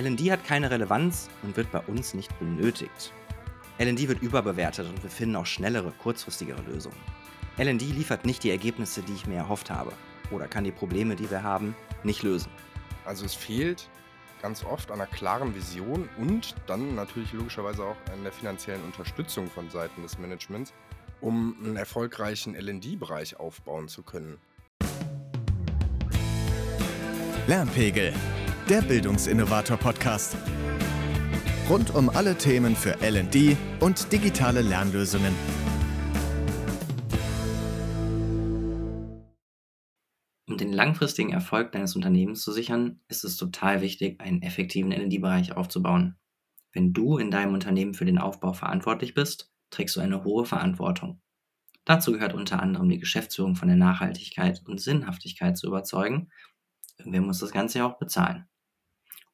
LND hat keine Relevanz und wird bei uns nicht benötigt. LND wird überbewertet und wir finden auch schnellere, kurzfristigere Lösungen. LND liefert nicht die Ergebnisse, die ich mir erhofft habe oder kann die Probleme, die wir haben, nicht lösen. Also es fehlt ganz oft an einer klaren Vision und dann natürlich logischerweise auch an der finanziellen Unterstützung von Seiten des Managements, um einen erfolgreichen LD-Bereich aufbauen zu können. Lernpegel, der Bildungsinnovator-Podcast. Rund um alle Themen für LD und digitale Lernlösungen. Um den langfristigen Erfolg deines Unternehmens zu sichern, ist es total wichtig, einen effektiven LD-Bereich aufzubauen. Wenn du in deinem Unternehmen für den Aufbau verantwortlich bist, trägst du eine hohe Verantwortung. Dazu gehört unter anderem die Geschäftsführung von der Nachhaltigkeit und Sinnhaftigkeit zu überzeugen. Irgendwer muss das Ganze ja auch bezahlen.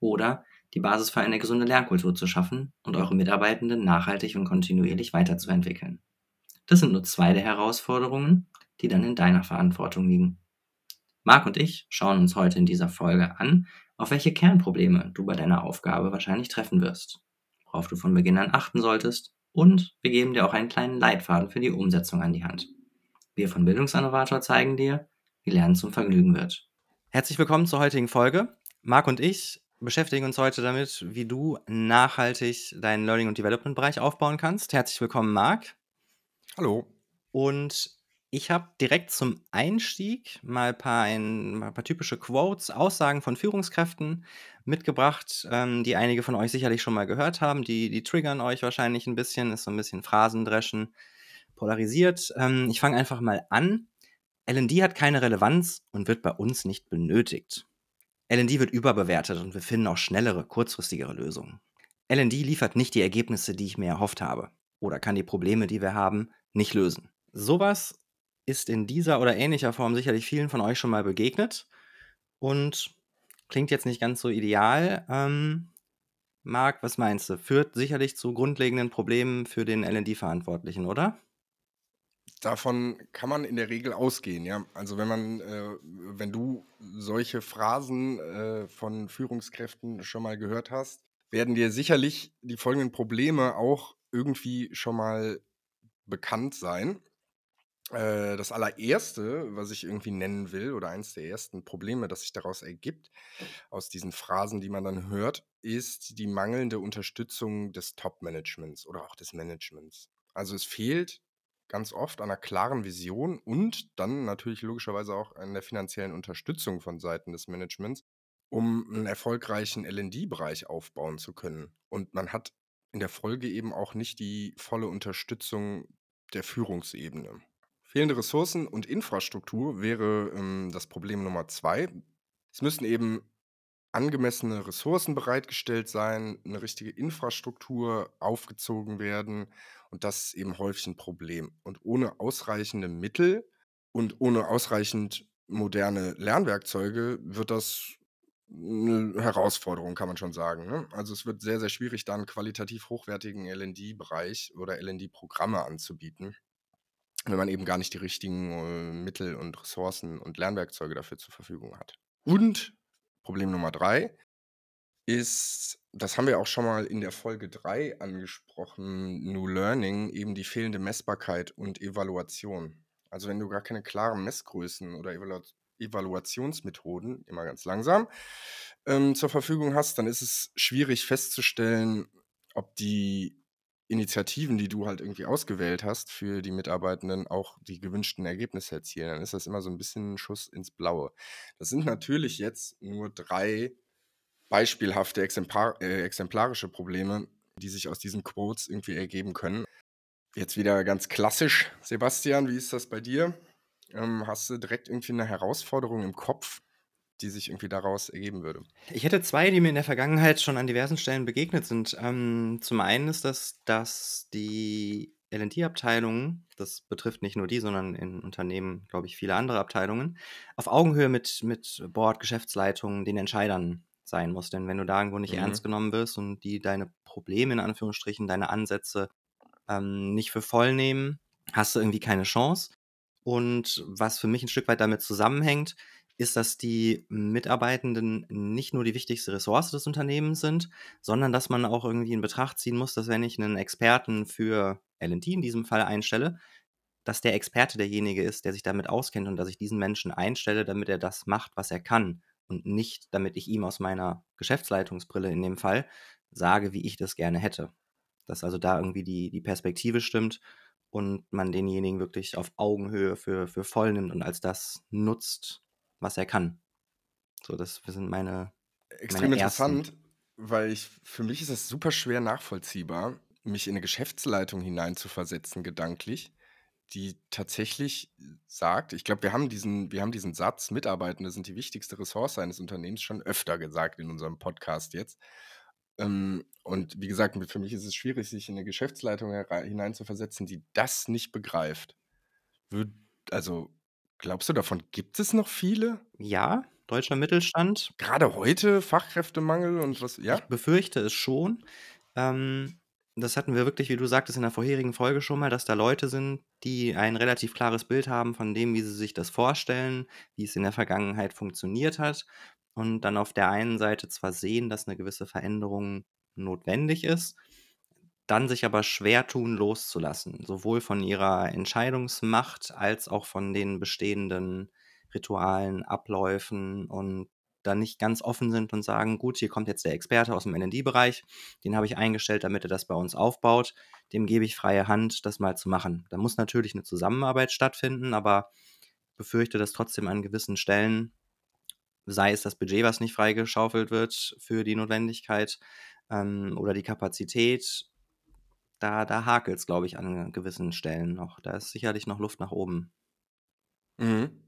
Oder die Basis für eine gesunde Lernkultur zu schaffen und eure Mitarbeitenden nachhaltig und kontinuierlich weiterzuentwickeln. Das sind nur zwei der Herausforderungen, die dann in deiner Verantwortung liegen. Marc und ich schauen uns heute in dieser Folge an, auf welche Kernprobleme du bei deiner Aufgabe wahrscheinlich treffen wirst, worauf du von Beginn an achten solltest und wir geben dir auch einen kleinen Leitfaden für die Umsetzung an die Hand. Wir von Bildungsinnovator zeigen dir, wie Lernen zum Vergnügen wird. Herzlich willkommen zur heutigen Folge. Marc und ich beschäftigen uns heute damit, wie du nachhaltig deinen Learning- und Development-Bereich aufbauen kannst. Herzlich willkommen, Marc. Hallo. Und ich habe direkt zum Einstieg mal ein paar, ein, ein paar typische Quotes, Aussagen von Führungskräften mitgebracht, ähm, die einige von euch sicherlich schon mal gehört haben. Die, die triggern euch wahrscheinlich ein bisschen, ist so ein bisschen Phrasendreschen polarisiert. Ähm, ich fange einfach mal an. LND hat keine Relevanz und wird bei uns nicht benötigt. LND wird überbewertet und wir finden auch schnellere, kurzfristigere Lösungen. LND liefert nicht die Ergebnisse, die ich mir erhofft habe oder kann die Probleme, die wir haben, nicht lösen. Sowas ist in dieser oder ähnlicher Form sicherlich vielen von euch schon mal begegnet und klingt jetzt nicht ganz so ideal. Ähm, Marc, was meinst du? Führt sicherlich zu grundlegenden Problemen für den LD-Verantwortlichen, oder? Davon kann man in der Regel ausgehen, ja. Also wenn man, äh, wenn du solche Phrasen äh, von Führungskräften schon mal gehört hast, werden dir sicherlich die folgenden Probleme auch irgendwie schon mal bekannt sein. Äh, das allererste, was ich irgendwie nennen will, oder eins der ersten Probleme, das sich daraus ergibt, aus diesen Phrasen, die man dann hört, ist die mangelnde Unterstützung des Top-Managements oder auch des Managements. Also es fehlt ganz oft einer klaren Vision und dann natürlich logischerweise auch an der finanziellen Unterstützung von Seiten des Managements, um einen erfolgreichen LD-Bereich aufbauen zu können. Und man hat in der Folge eben auch nicht die volle Unterstützung der Führungsebene. Fehlende Ressourcen und Infrastruktur wäre ähm, das Problem Nummer zwei. Es müssen eben angemessene Ressourcen bereitgestellt sein, eine richtige Infrastruktur aufgezogen werden und das ist eben häufig ein Problem. Und ohne ausreichende Mittel und ohne ausreichend moderne Lernwerkzeuge wird das eine Herausforderung, kann man schon sagen. Ne? Also es wird sehr, sehr schwierig, da einen qualitativ hochwertigen LD-Bereich oder LD-Programme anzubieten wenn man eben gar nicht die richtigen äh, Mittel und Ressourcen und Lernwerkzeuge dafür zur Verfügung hat. Und Problem Nummer drei ist, das haben wir auch schon mal in der Folge 3 angesprochen, New Learning, eben die fehlende Messbarkeit und Evaluation. Also wenn du gar keine klaren Messgrößen oder Evalu Evaluationsmethoden, immer ganz langsam, ähm, zur Verfügung hast, dann ist es schwierig festzustellen, ob die Initiativen, die du halt irgendwie ausgewählt hast für die Mitarbeitenden, auch die gewünschten Ergebnisse erzielen, dann ist das immer so ein bisschen ein Schuss ins Blaue. Das sind natürlich jetzt nur drei beispielhafte exemplar äh, exemplarische Probleme, die sich aus diesen Quotes irgendwie ergeben können. Jetzt wieder ganz klassisch, Sebastian, wie ist das bei dir? Ähm, hast du direkt irgendwie eine Herausforderung im Kopf, die sich irgendwie daraus ergeben würde. Ich hätte zwei, die mir in der Vergangenheit schon an diversen Stellen begegnet sind. Ähm, zum einen ist das, dass die LD-Abteilungen, das betrifft nicht nur die, sondern in Unternehmen, glaube ich, viele andere Abteilungen, auf Augenhöhe mit, mit Board, Geschäftsleitungen, den Entscheidern sein muss. Denn wenn du da irgendwo nicht mhm. ernst genommen wirst und die deine Probleme in Anführungsstrichen, deine Ansätze ähm, nicht für voll nehmen, hast du irgendwie keine Chance. Und was für mich ein Stück weit damit zusammenhängt, ist, dass die Mitarbeitenden nicht nur die wichtigste Ressource des Unternehmens sind, sondern dass man auch irgendwie in Betracht ziehen muss, dass wenn ich einen Experten für L&D in diesem Fall einstelle, dass der Experte derjenige ist, der sich damit auskennt und dass ich diesen Menschen einstelle, damit er das macht, was er kann und nicht, damit ich ihm aus meiner Geschäftsleitungsbrille in dem Fall sage, wie ich das gerne hätte. Dass also da irgendwie die, die Perspektive stimmt und man denjenigen wirklich auf Augenhöhe für, für voll nimmt und als das nutzt, was er kann. So, das sind meine. Extrem meine interessant, weil ich, für mich ist es super schwer nachvollziehbar, mich in eine Geschäftsleitung hineinzuversetzen, gedanklich, die tatsächlich sagt, ich glaube, wir haben diesen, wir haben diesen Satz, Mitarbeitende sind die wichtigste Ressource eines Unternehmens schon öfter gesagt in unserem Podcast jetzt. Ähm, und wie gesagt, für mich ist es schwierig, sich in eine Geschäftsleitung hineinzuversetzen, die das nicht begreift. Also, glaubst du, davon gibt es noch viele? Ja, deutscher Mittelstand. Gerade heute Fachkräftemangel und was, ja? Ich befürchte es schon. Ähm, das hatten wir wirklich, wie du sagtest, in der vorherigen Folge schon mal, dass da Leute sind, die ein relativ klares Bild haben von dem, wie sie sich das vorstellen, wie es in der Vergangenheit funktioniert hat. Und dann auf der einen Seite zwar sehen, dass eine gewisse Veränderung notwendig ist, dann sich aber schwer tun, loszulassen, sowohl von ihrer Entscheidungsmacht als auch von den bestehenden Ritualen, Abläufen und dann nicht ganz offen sind und sagen, gut, hier kommt jetzt der Experte aus dem ND-Bereich, den habe ich eingestellt, damit er das bei uns aufbaut, dem gebe ich freie Hand, das mal zu machen. Da muss natürlich eine Zusammenarbeit stattfinden, aber befürchte, dass trotzdem an gewissen Stellen, sei es das Budget, was nicht freigeschaufelt wird für die Notwendigkeit ähm, oder die Kapazität, da, da hakelt es, glaube ich, an gewissen Stellen noch. Da ist sicherlich noch Luft nach oben. Mhm.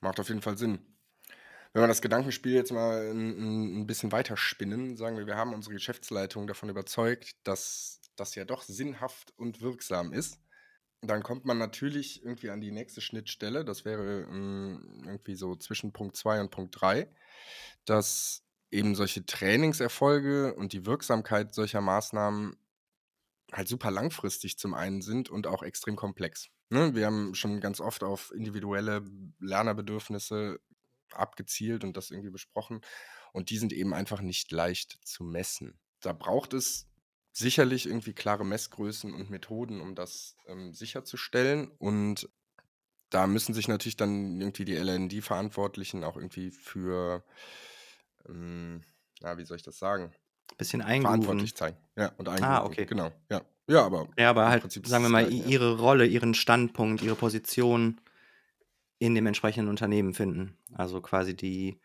Macht auf jeden Fall Sinn. Wenn wir das Gedankenspiel jetzt mal ein, ein bisschen weiter spinnen, sagen wir, wir haben unsere Geschäftsleitung davon überzeugt, dass das ja doch sinnhaft und wirksam ist. Dann kommt man natürlich irgendwie an die nächste Schnittstelle, das wäre ähm, irgendwie so zwischen Punkt 2 und Punkt 3, dass eben solche Trainingserfolge und die Wirksamkeit solcher Maßnahmen halt super langfristig zum einen sind und auch extrem komplex. Ne? Wir haben schon ganz oft auf individuelle Lernerbedürfnisse abgezielt und das irgendwie besprochen. Und die sind eben einfach nicht leicht zu messen. Da braucht es sicherlich irgendwie klare Messgrößen und Methoden, um das ähm, sicherzustellen. Und da müssen sich natürlich dann irgendwie die LND-Verantwortlichen auch irgendwie für, ähm, na, wie soll ich das sagen? Bisschen Verantwortlich eingrooven. zeigen. Ja, und eingrooven. Ah, okay. Genau, ja. Ja, aber Ja, aber halt, sagen wir mal, ihre Rolle, ihren Standpunkt, ihre Position in dem entsprechenden Unternehmen finden. Also quasi die,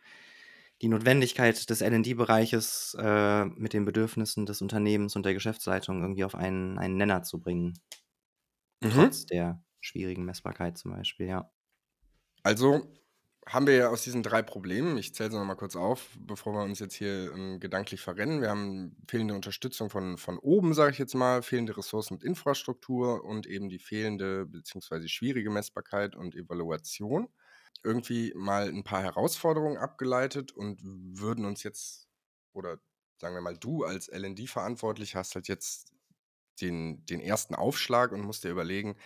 die Notwendigkeit des LD-Bereiches äh, mit den Bedürfnissen des Unternehmens und der Geschäftsleitung irgendwie auf einen, einen Nenner zu bringen. Mhm. Trotz der schwierigen Messbarkeit zum Beispiel, ja. Also haben wir ja aus diesen drei Problemen, ich zähle sie nochmal kurz auf, bevor wir uns jetzt hier ähm, gedanklich verrennen. Wir haben fehlende Unterstützung von, von oben, sage ich jetzt mal, fehlende Ressourcen und Infrastruktur und eben die fehlende bzw. schwierige Messbarkeit und Evaluation. Irgendwie mal ein paar Herausforderungen abgeleitet und würden uns jetzt, oder sagen wir mal, du als LD-verantwortlich hast halt jetzt den, den ersten Aufschlag und musst dir überlegen,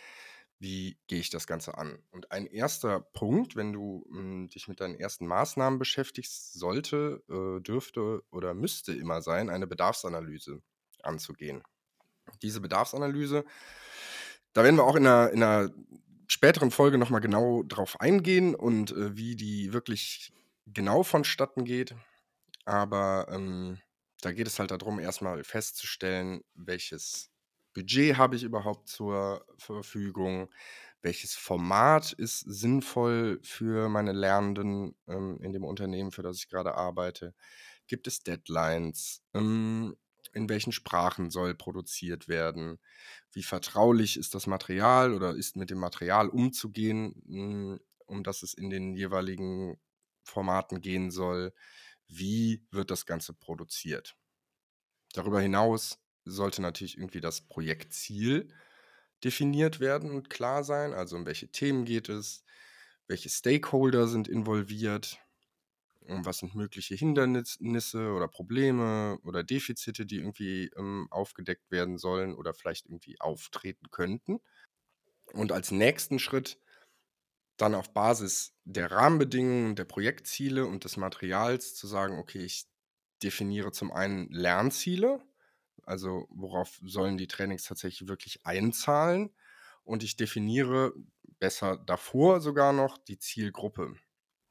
wie gehe ich das Ganze an? Und ein erster Punkt, wenn du mh, dich mit deinen ersten Maßnahmen beschäftigst, sollte, äh, dürfte oder müsste immer sein, eine Bedarfsanalyse anzugehen. Diese Bedarfsanalyse, da werden wir auch in einer, in einer späteren Folge nochmal genau drauf eingehen und äh, wie die wirklich genau vonstatten geht. Aber ähm, da geht es halt darum, erstmal festzustellen, welches Budget habe ich überhaupt zur Verfügung, welches Format ist sinnvoll für meine Lernenden ähm, in dem Unternehmen, für das ich gerade arbeite. Gibt es Deadlines? Ähm, in welchen Sprachen soll produziert werden? Wie vertraulich ist das Material oder ist mit dem Material umzugehen, mh, um das es in den jeweiligen Formaten gehen soll? Wie wird das Ganze produziert? Darüber hinaus sollte natürlich irgendwie das Projektziel definiert werden und klar sein. Also um welche Themen geht es, welche Stakeholder sind involviert, und was sind mögliche Hindernisse oder Probleme oder Defizite, die irgendwie ähm, aufgedeckt werden sollen oder vielleicht irgendwie auftreten könnten. Und als nächsten Schritt dann auf Basis der Rahmenbedingungen, der Projektziele und des Materials zu sagen, okay, ich definiere zum einen Lernziele, also worauf sollen die Trainings tatsächlich wirklich einzahlen und ich definiere besser davor sogar noch die Zielgruppe.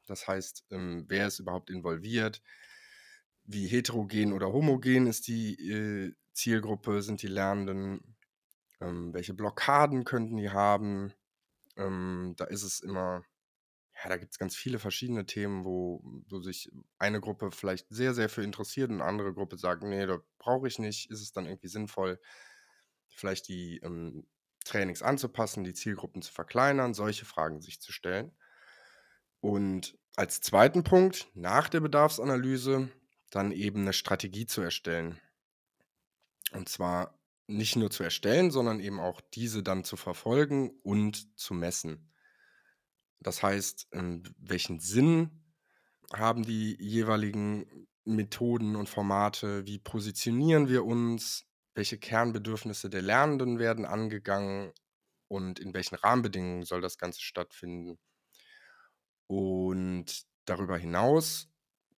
Das heißt, ähm, wer ist überhaupt involviert, wie heterogen oder homogen ist die äh, Zielgruppe, sind die Lernenden, ähm, welche Blockaden könnten die haben. Ähm, da ist es immer, ja, da gibt es ganz viele verschiedene Themen, wo, wo sich eine Gruppe vielleicht sehr, sehr für interessiert und eine andere Gruppe sagt, nee, da brauche ich nicht, ist es dann irgendwie sinnvoll, vielleicht die ähm, Trainings anzupassen, die Zielgruppen zu verkleinern, solche Fragen sich zu stellen. Und als zweiten Punkt, nach der Bedarfsanalyse, dann eben eine Strategie zu erstellen. Und zwar nicht nur zu erstellen, sondern eben auch diese dann zu verfolgen und zu messen. Das heißt, ähm, welchen Sinn haben die jeweiligen Methoden und Formate? Wie positionieren wir uns? Welche Kernbedürfnisse der Lernenden werden angegangen? Und in welchen Rahmenbedingungen soll das Ganze stattfinden? Und darüber hinaus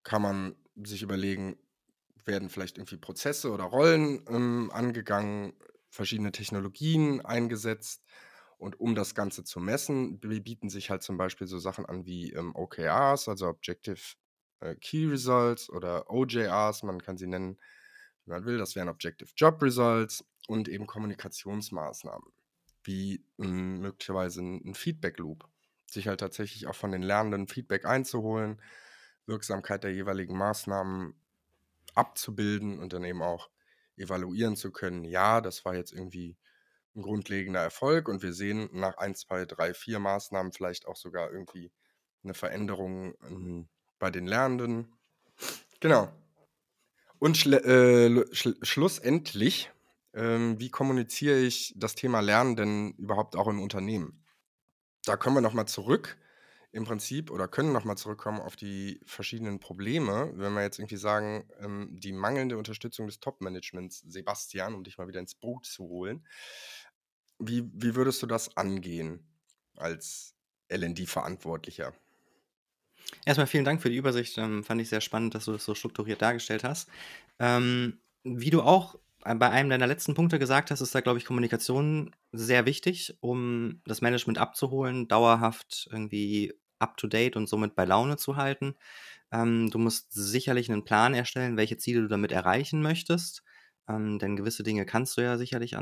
kann man sich überlegen, werden vielleicht irgendwie Prozesse oder Rollen ähm, angegangen, verschiedene Technologien eingesetzt. Und um das Ganze zu messen, bieten sich halt zum Beispiel so Sachen an wie ähm, OKRs, also Objective äh, Key Results oder OJRs, man kann sie nennen, wie man will. Das wären Objective Job Results und eben Kommunikationsmaßnahmen, wie ähm, möglicherweise ein, Feedback Loop, sich halt tatsächlich auch von den Lernenden Feedback einzuholen, Wirksamkeit der jeweiligen Maßnahmen abzubilden und dann eben auch evaluieren zu können, ja, das war jetzt irgendwie ein grundlegender Erfolg und wir sehen nach 1, 2, 3, 4 Maßnahmen vielleicht auch sogar irgendwie eine Veränderung ähm, bei den Lernenden. Genau. Und schl äh, schl schlussendlich, ähm, wie kommuniziere ich das Thema Lernen denn überhaupt auch im Unternehmen? Da kommen wir nochmal zurück im Prinzip oder können nochmal zurückkommen auf die verschiedenen Probleme. Wenn wir jetzt irgendwie sagen, ähm, die mangelnde Unterstützung des Top-Managements, Sebastian, um dich mal wieder ins Boot zu holen, wie, wie würdest du das angehen als LND-Verantwortlicher? Erstmal vielen Dank für die Übersicht. Ähm, fand ich sehr spannend, dass du das so strukturiert dargestellt hast. Ähm, wie du auch bei einem deiner letzten Punkte gesagt hast, ist da, glaube ich, Kommunikation sehr wichtig, um das Management abzuholen, dauerhaft irgendwie up-to-date und somit bei Laune zu halten. Ähm, du musst sicherlich einen Plan erstellen, welche Ziele du damit erreichen möchtest. Ähm, denn gewisse Dinge kannst du ja sicherlich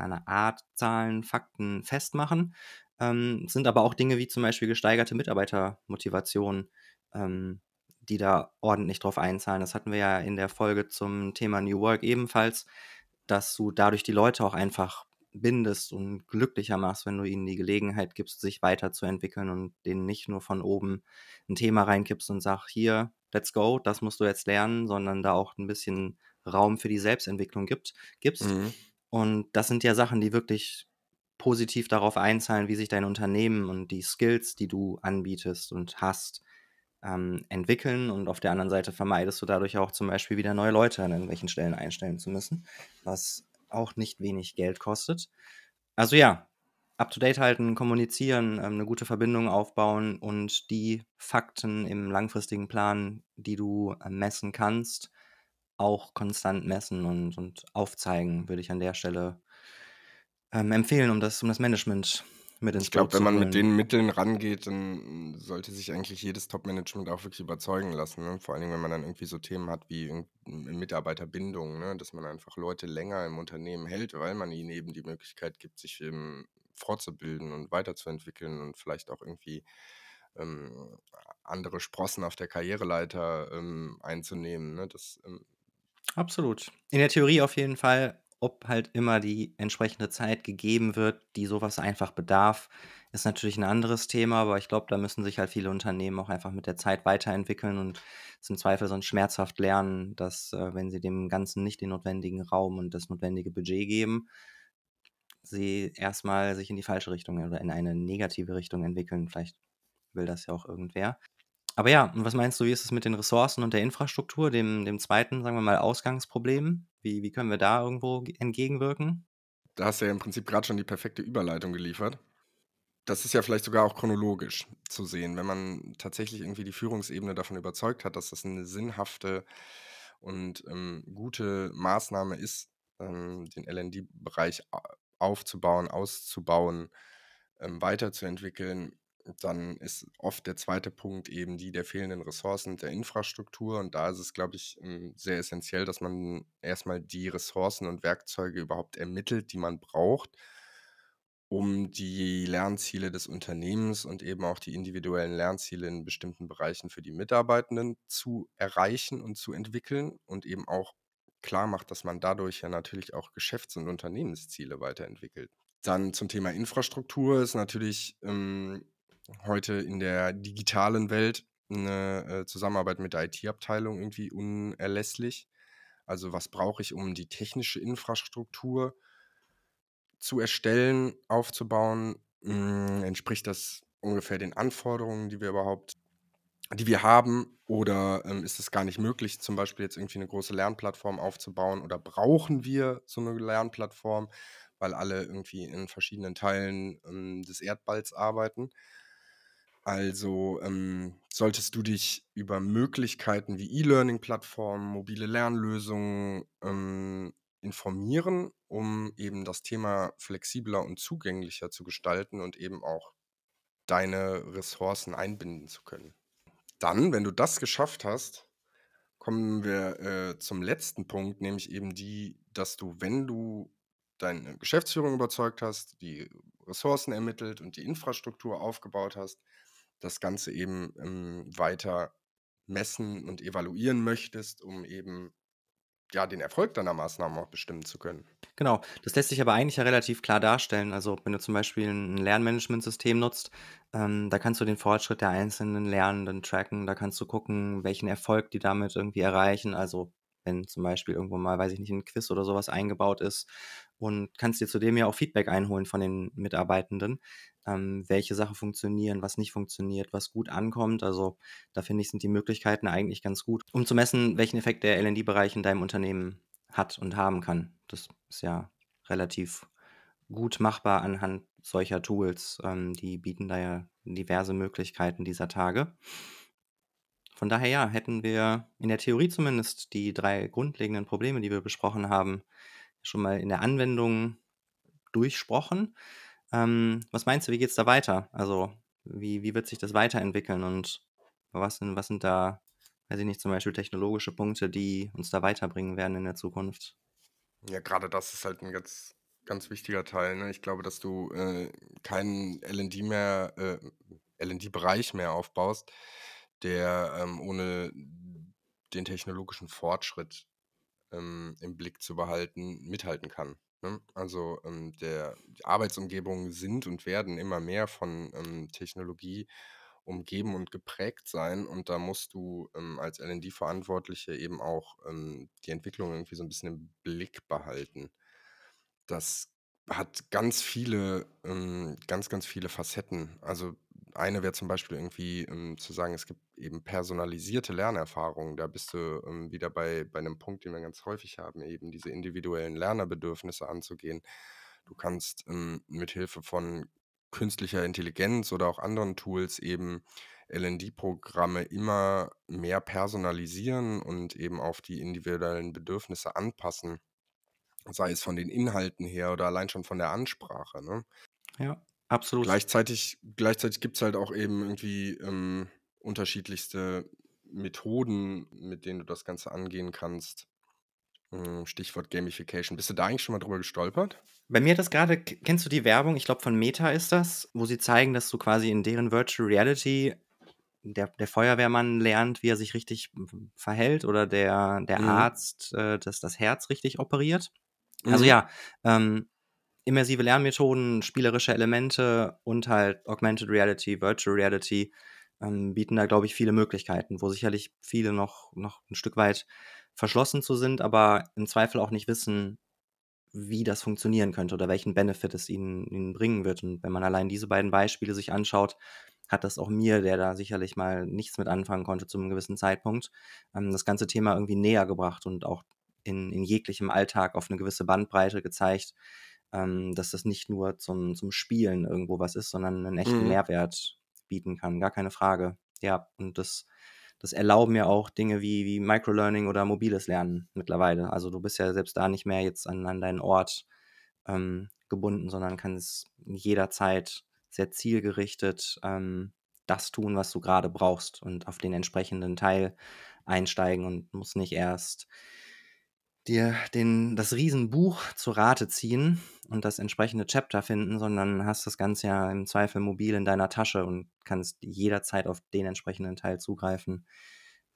an, einer Art, Zahlen, Fakten festmachen. Ähm, sind aber auch Dinge wie zum Beispiel gesteigerte Mitarbeitermotivation, ähm, die da ordentlich drauf einzahlen. Das hatten wir ja in der Folge zum Thema New Work ebenfalls, dass du dadurch die Leute auch einfach bindest und glücklicher machst, wenn du ihnen die Gelegenheit gibst, sich weiterzuentwickeln und denen nicht nur von oben ein Thema reinkippst und sagst, hier, let's go, das musst du jetzt lernen, sondern da auch ein bisschen Raum für die Selbstentwicklung gibt, gibst. Mhm. Und das sind ja Sachen, die wirklich positiv darauf einzahlen, wie sich dein Unternehmen und die Skills, die du anbietest und hast, ähm, entwickeln. Und auf der anderen Seite vermeidest du dadurch auch zum Beispiel wieder neue Leute an irgendwelchen Stellen einstellen zu müssen, was auch nicht wenig Geld kostet. Also ja, up-to-date halten, kommunizieren, ähm, eine gute Verbindung aufbauen und die Fakten im langfristigen Plan, die du äh, messen kannst, auch konstant messen und, und aufzeigen, würde ich an der Stelle ähm, empfehlen, um das, um das Management mit ins Ich glaube, wenn man mit den Mitteln rangeht, dann sollte sich eigentlich jedes Top-Management auch wirklich überzeugen lassen. Ne? Vor allen Dingen, wenn man dann irgendwie so Themen hat wie Mitarbeiterbindung, ne? dass man einfach Leute länger im Unternehmen hält, weil man ihnen eben die Möglichkeit gibt, sich ähm, fortzubilden und weiterzuentwickeln und vielleicht auch irgendwie ähm, andere Sprossen auf der Karriereleiter ähm, einzunehmen. Ne? Das, ähm Absolut. In der Theorie auf jeden Fall ob halt immer die entsprechende Zeit gegeben wird, die sowas einfach bedarf, ist natürlich ein anderes Thema, aber ich glaube, da müssen sich halt viele Unternehmen auch einfach mit der Zeit weiterentwickeln und zum Zweifel sonst schmerzhaft lernen, dass, äh, wenn sie dem Ganzen nicht den notwendigen Raum und das notwendige Budget geben, sie erstmal sich in die falsche Richtung oder in eine negative Richtung entwickeln. Vielleicht will das ja auch irgendwer. Aber ja, und was meinst du, wie ist es mit den Ressourcen und der Infrastruktur, dem, dem zweiten, sagen wir mal, Ausgangsproblem? Wie, wie können wir da irgendwo entgegenwirken? Da hast du ja im Prinzip gerade schon die perfekte Überleitung geliefert. das ist ja vielleicht sogar auch chronologisch zu sehen, wenn man tatsächlich irgendwie die Führungsebene davon überzeugt hat, dass das eine sinnhafte und ähm, gute Maßnahme ist, ähm, den LND-Bereich aufzubauen, auszubauen, ähm, weiterzuentwickeln, dann ist oft der zweite Punkt eben die der fehlenden Ressourcen der Infrastruktur. Und da ist es, glaube ich, ähm, sehr essentiell, dass man erstmal die Ressourcen und Werkzeuge überhaupt ermittelt, die man braucht, um die Lernziele des Unternehmens und eben auch die individuellen Lernziele in bestimmten Bereichen für die Mitarbeitenden zu erreichen und zu entwickeln und eben auch klar macht, dass man dadurch ja natürlich auch Geschäfts- und Unternehmensziele weiterentwickelt. Dann zum Thema Infrastruktur ist natürlich ähm, heute in der digitalen Welt eine äh, Zusammenarbeit mit der IT-Abteilung irgendwie unerlässlich. Also was brauche ich, um die technische Infrastruktur zu erstellen, aufzubauen? Hm, entspricht das ungefähr den Anforderungen, die wir überhaupt, die wir haben? Oder ähm, ist es gar nicht möglich, zum Beispiel jetzt irgendwie eine große Lernplattform aufzubauen? Oder brauchen wir so eine Lernplattform, weil alle irgendwie in verschiedenen Teilen ähm, des Erdballs arbeiten? Also ähm, solltest du dich über Möglichkeiten wie E-Learning-Plattformen, mobile Lernlösungen ähm, informieren, um eben das Thema flexibler und zugänglicher zu gestalten und eben auch deine Ressourcen einbinden zu können. Dann, wenn du das geschafft hast, kommen wir äh, zum letzten Punkt, nämlich eben die, dass du, wenn du deine Geschäftsführung überzeugt hast, die Ressourcen ermittelt und die Infrastruktur aufgebaut hast, das Ganze eben ähm, weiter messen und evaluieren möchtest, um eben ja, den Erfolg deiner Maßnahmen auch bestimmen zu können. Genau, das lässt sich aber eigentlich ja relativ klar darstellen. Also wenn du zum Beispiel ein Lernmanagementsystem nutzt, ähm, da kannst du den Fortschritt der einzelnen Lernenden tracken, da kannst du gucken, welchen Erfolg die damit irgendwie erreichen. Also wenn zum Beispiel irgendwo mal, weiß ich nicht, ein Quiz oder sowas eingebaut ist und kannst dir zudem ja auch Feedback einholen von den Mitarbeitenden, ähm, welche Sachen funktionieren, was nicht funktioniert, was gut ankommt. Also da finde ich, sind die Möglichkeiten eigentlich ganz gut, um zu messen, welchen Effekt der LND-Bereich in deinem Unternehmen hat und haben kann. Das ist ja relativ gut machbar anhand solcher Tools. Ähm, die bieten da ja diverse Möglichkeiten dieser Tage. Von daher ja, hätten wir in der Theorie zumindest die drei grundlegenden Probleme, die wir besprochen haben, schon mal in der Anwendung durchsprochen. Ähm, was meinst du, wie geht es da weiter? Also, wie, wie wird sich das weiterentwickeln und was sind, was sind da, weiß ich nicht, zum Beispiel technologische Punkte, die uns da weiterbringen werden in der Zukunft? Ja, gerade das ist halt ein ganz, ganz wichtiger Teil. Ne? Ich glaube, dass du äh, keinen LD mehr, äh, LD-Bereich mehr aufbaust, der ähm, ohne den technologischen Fortschritt ähm, im Blick zu behalten, mithalten kann. Ne? Also ähm, der, die Arbeitsumgebungen sind und werden immer mehr von ähm, Technologie umgeben und geprägt sein. Und da musst du ähm, als LND-Verantwortliche eben auch ähm, die Entwicklung irgendwie so ein bisschen im Blick behalten. Das hat ganz viele, ähm, ganz, ganz viele Facetten. Also eine wäre zum Beispiel irgendwie ähm, zu sagen, es gibt eben personalisierte Lernerfahrungen. Da bist du ähm, wieder bei, bei einem Punkt, den wir ganz häufig haben, eben diese individuellen Lernerbedürfnisse anzugehen. Du kannst ähm, mit Hilfe von künstlicher Intelligenz oder auch anderen Tools eben LND-Programme immer mehr personalisieren und eben auf die individuellen Bedürfnisse anpassen, sei es von den Inhalten her oder allein schon von der Ansprache. Ne? Ja, absolut. Gleichzeitig, gleichzeitig gibt es halt auch eben irgendwie ähm, unterschiedlichste Methoden, mit denen du das Ganze angehen kannst. Hm, Stichwort Gamification. Bist du da eigentlich schon mal drüber gestolpert? Bei mir hat das gerade, kennst du die Werbung? Ich glaube, von Meta ist das, wo sie zeigen, dass du quasi in deren Virtual Reality der, der Feuerwehrmann lernt, wie er sich richtig verhält oder der, der mhm. Arzt äh, das, das Herz richtig operiert. Also mhm. Also ja, ähm, immersive Lernmethoden, spielerische Elemente und halt Augmented Reality, Virtual Reality ähm, bieten da, glaube ich, viele Möglichkeiten, wo sicherlich viele noch, noch ein Stück weit verschlossen zu sind, aber im Zweifel auch nicht wissen, wie das funktionieren könnte oder welchen Benefit es ihnen, ihnen bringen wird. Und wenn man allein diese beiden Beispiele sich anschaut, hat das auch mir, der da sicherlich mal nichts mit anfangen konnte zu einem gewissen Zeitpunkt, ähm, das ganze Thema irgendwie näher gebracht und auch in, in jeglichem Alltag auf eine gewisse Bandbreite gezeigt, ähm, dass das nicht nur zum, zum Spielen irgendwo was ist, sondern einen echten Mhm. Mehrwert bieten kann. Gar keine Frage. Ja, und das, das erlauben ja auch Dinge wie, wie Microlearning oder mobiles Lernen mittlerweile. Also du bist ja selbst da nicht mehr jetzt an, an deinen Ort ähm, gebunden, sondern kannst jederzeit sehr zielgerichtet ähm, das tun, was du gerade brauchst und auf den entsprechenden Teil einsteigen und musst nicht erst dir den, das Riesenbuch zu Rate ziehen und das entsprechende Chapter finden, sondern hast das Ganze ja im Zweifel mobil in deiner Tasche und kannst jederzeit auf den entsprechenden Teil zugreifen,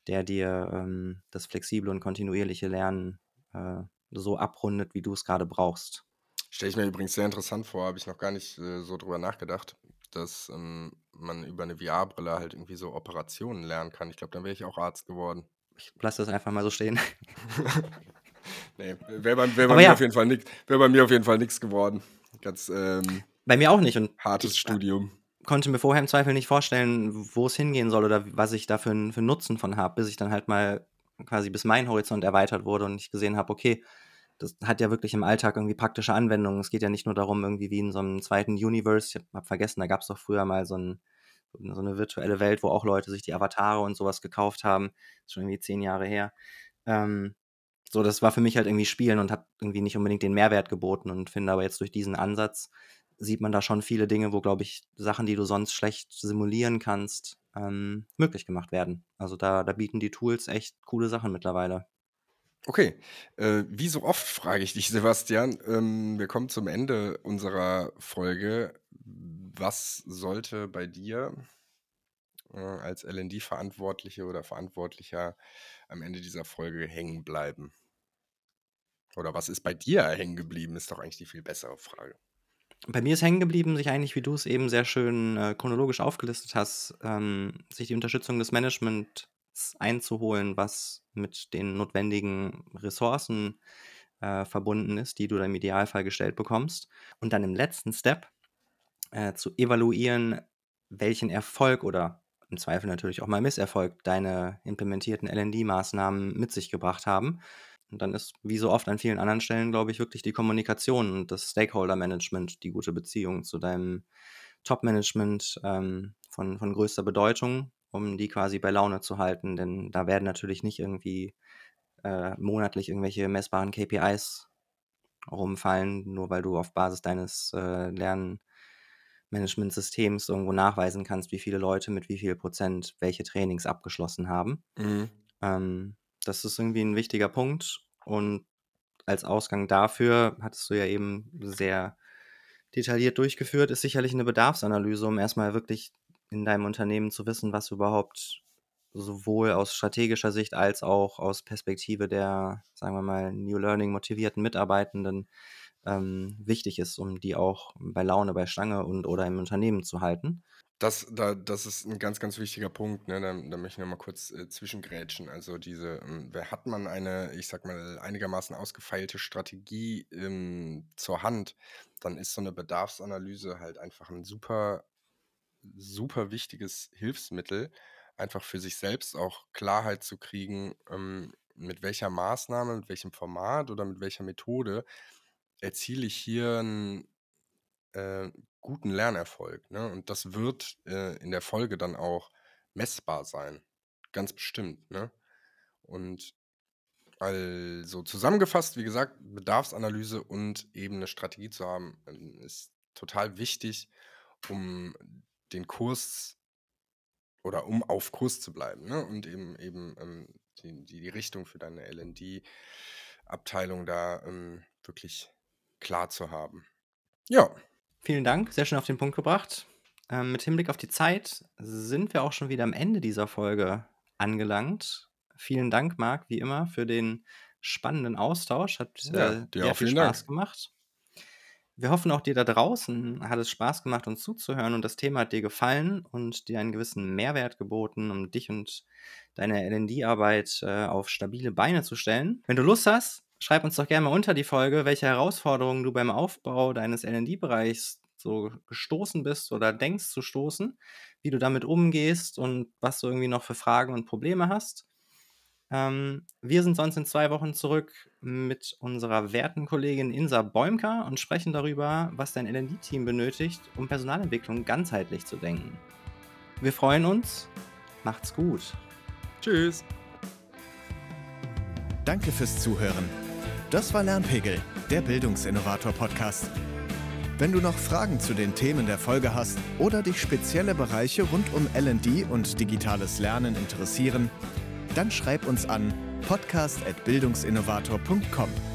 der dir ähm, das flexible und kontinuierliche Lernen äh, so abrundet, wie du es gerade brauchst. Stelle ich mir übrigens sehr interessant vor, habe ich noch gar nicht äh, so drüber nachgedacht, dass ähm, man über eine VR-Brille halt irgendwie so Operationen lernen kann. Ich glaube, dann wäre ich auch Arzt geworden. Ich lasse das einfach mal so stehen. nee, wäre bei, wär bei ja. auf jeden Fall nix, wäre bei mir auf jeden Fall nichts geworden. Ganz ähm, Bei mir auch nicht und hartes ich Studium. konnte mir vorher im Zweifel nicht vorstellen, wo es hingehen soll oder was ich da für, einen- für Nutzen von habe, bis ich dann halt mal quasi bis mein Horizont erweitert wurde und ich gesehen habe, okay, das hat ja wirklich im Alltag irgendwie praktische Anwendungen. Es geht ja nicht nur darum, irgendwie wie in so einem zweiten Universe. Ich habe hab vergessen, da gab es doch früher mal so, ein, so eine virtuelle Welt, wo auch Leute sich die Avatare und sowas gekauft haben. Das ist schon irgendwie zehn Jahre her. Ähm, so, das war für mich halt irgendwie Spielen und hat irgendwie nicht unbedingt den Mehrwert geboten und finde aber jetzt durch diesen Ansatz sieht man da schon viele Dinge, wo, glaube ich, Sachen, die du sonst schlecht simulieren kannst, ähm, möglich gemacht werden. Also da, da bieten die Tools echt coole Sachen mittlerweile. Okay, äh, wie so oft frage ich dich, Sebastian, ähm, wir kommen zum Ende unserer Folge. Was sollte bei dir äh, als LND-Verantwortliche oder Verantwortlicher am Ende dieser Folge hängen bleiben? Oder was ist bei dir hängen geblieben, ist doch eigentlich die viel bessere Frage. Bei mir ist hängen geblieben, sich eigentlich, wie du es eben sehr schön äh, chronologisch aufgelistet hast, ähm, sich die Unterstützung des Managements einzuholen, was mit den notwendigen Ressourcen äh, verbunden ist, die du dann im Idealfall gestellt bekommst. Und dann im letzten Step äh, zu evaluieren, welchen Erfolg oder im Zweifel natürlich auch mal Misserfolg deine implementierten LD-Maßnahmen mit sich gebracht haben. Und dann ist, wie so oft an vielen anderen Stellen, glaube ich, wirklich die Kommunikation und das Stakeholder-Management, die gute Beziehung zu deinem Top-Management ähm, von, von größter Bedeutung, um die quasi bei Laune zu halten. Denn da werden natürlich nicht irgendwie äh, monatlich irgendwelche messbaren KPIs rumfallen, nur weil du auf Basis deines äh, Lernmanagementsystems irgendwo nachweisen kannst, wie viele Leute mit wie viel Prozent welche Trainings abgeschlossen haben. Mhm. Ähm, das ist irgendwie ein wichtiger Punkt. Und als Ausgang dafür, hattest du ja eben sehr detailliert durchgeführt, ist sicherlich eine Bedarfsanalyse, um erstmal wirklich in deinem Unternehmen zu wissen, was überhaupt sowohl aus strategischer Sicht als auch aus Perspektive der, sagen wir mal, New Learning motivierten Mitarbeitenden ähm, wichtig ist, um die auch bei Laune, bei Stange und oder im Unternehmen zu halten. Das, da, das ist ein ganz, ganz wichtiger Punkt. Ne? Da, da möchte ich noch mal kurz äh, zwischengrätschen. Also diese, ähm, hat man eine, ich sag mal, einigermaßen ausgefeilte Strategie ähm, zur Hand, dann ist so eine Bedarfsanalyse halt einfach ein super, super wichtiges Hilfsmittel, einfach für sich selbst auch Klarheit zu kriegen, ähm, mit welcher Maßnahme, mit welchem Format oder mit welcher Methode erziele ich hier einen äh, guten Lernerfolg. Ne? Und das wird äh, in der Folge dann auch messbar sein. Ganz bestimmt. Ne? Und also zusammengefasst, wie gesagt, Bedarfsanalyse und eben eine Strategie zu haben, ähm, ist total wichtig, um den Kurs oder um auf Kurs zu bleiben ne? und eben eben ähm, die, die, Richtung für deine LD-Abteilung da ähm, wirklich klar zu haben. Ja, Vielen Dank, sehr schön auf den Punkt gebracht. Ähm, mit Hinblick auf die Zeit sind wir auch schon wieder am Ende dieser Folge angelangt. Vielen Dank, Marc, wie immer, für den spannenden Austausch. Hat Ja, äh, dir sehr auch viel vielen Dank. Spaß gemacht. Wir hoffen auch dir da draußen hat es Spaß gemacht, uns zuzuhören und das Thema hat dir gefallen und dir einen gewissen Mehrwert geboten, um dich und deine LD-Arbeit äh, auf stabile Beine zu stellen. Wenn du Lust hast, schreib uns doch gerne mal unter die Folge, welche Herausforderungen du beim Aufbau deines LD-Bereichs so gestoßen bist oder denkst zu stoßen, wie du damit umgehst und was du irgendwie noch für Fragen und Probleme hast. Ähm, wir sind sonst in zwei Wochen zurück mit unserer werten Kollegin Insa Bäumker und sprechen darüber, was dein LD-Team benötigt, um Personalentwicklung ganzheitlich zu denken. Wir freuen uns. Macht's gut. Tschüss. Danke fürs Zuhören. Das war Lernpegel, der Bildungsinnovator-Podcast. Wenn du noch Fragen zu den Themen der Folge hast oder dich spezielle Bereiche rund um LD und digitales Lernen interessieren, dann schreib uns an podcast.bildungsinnovator.com.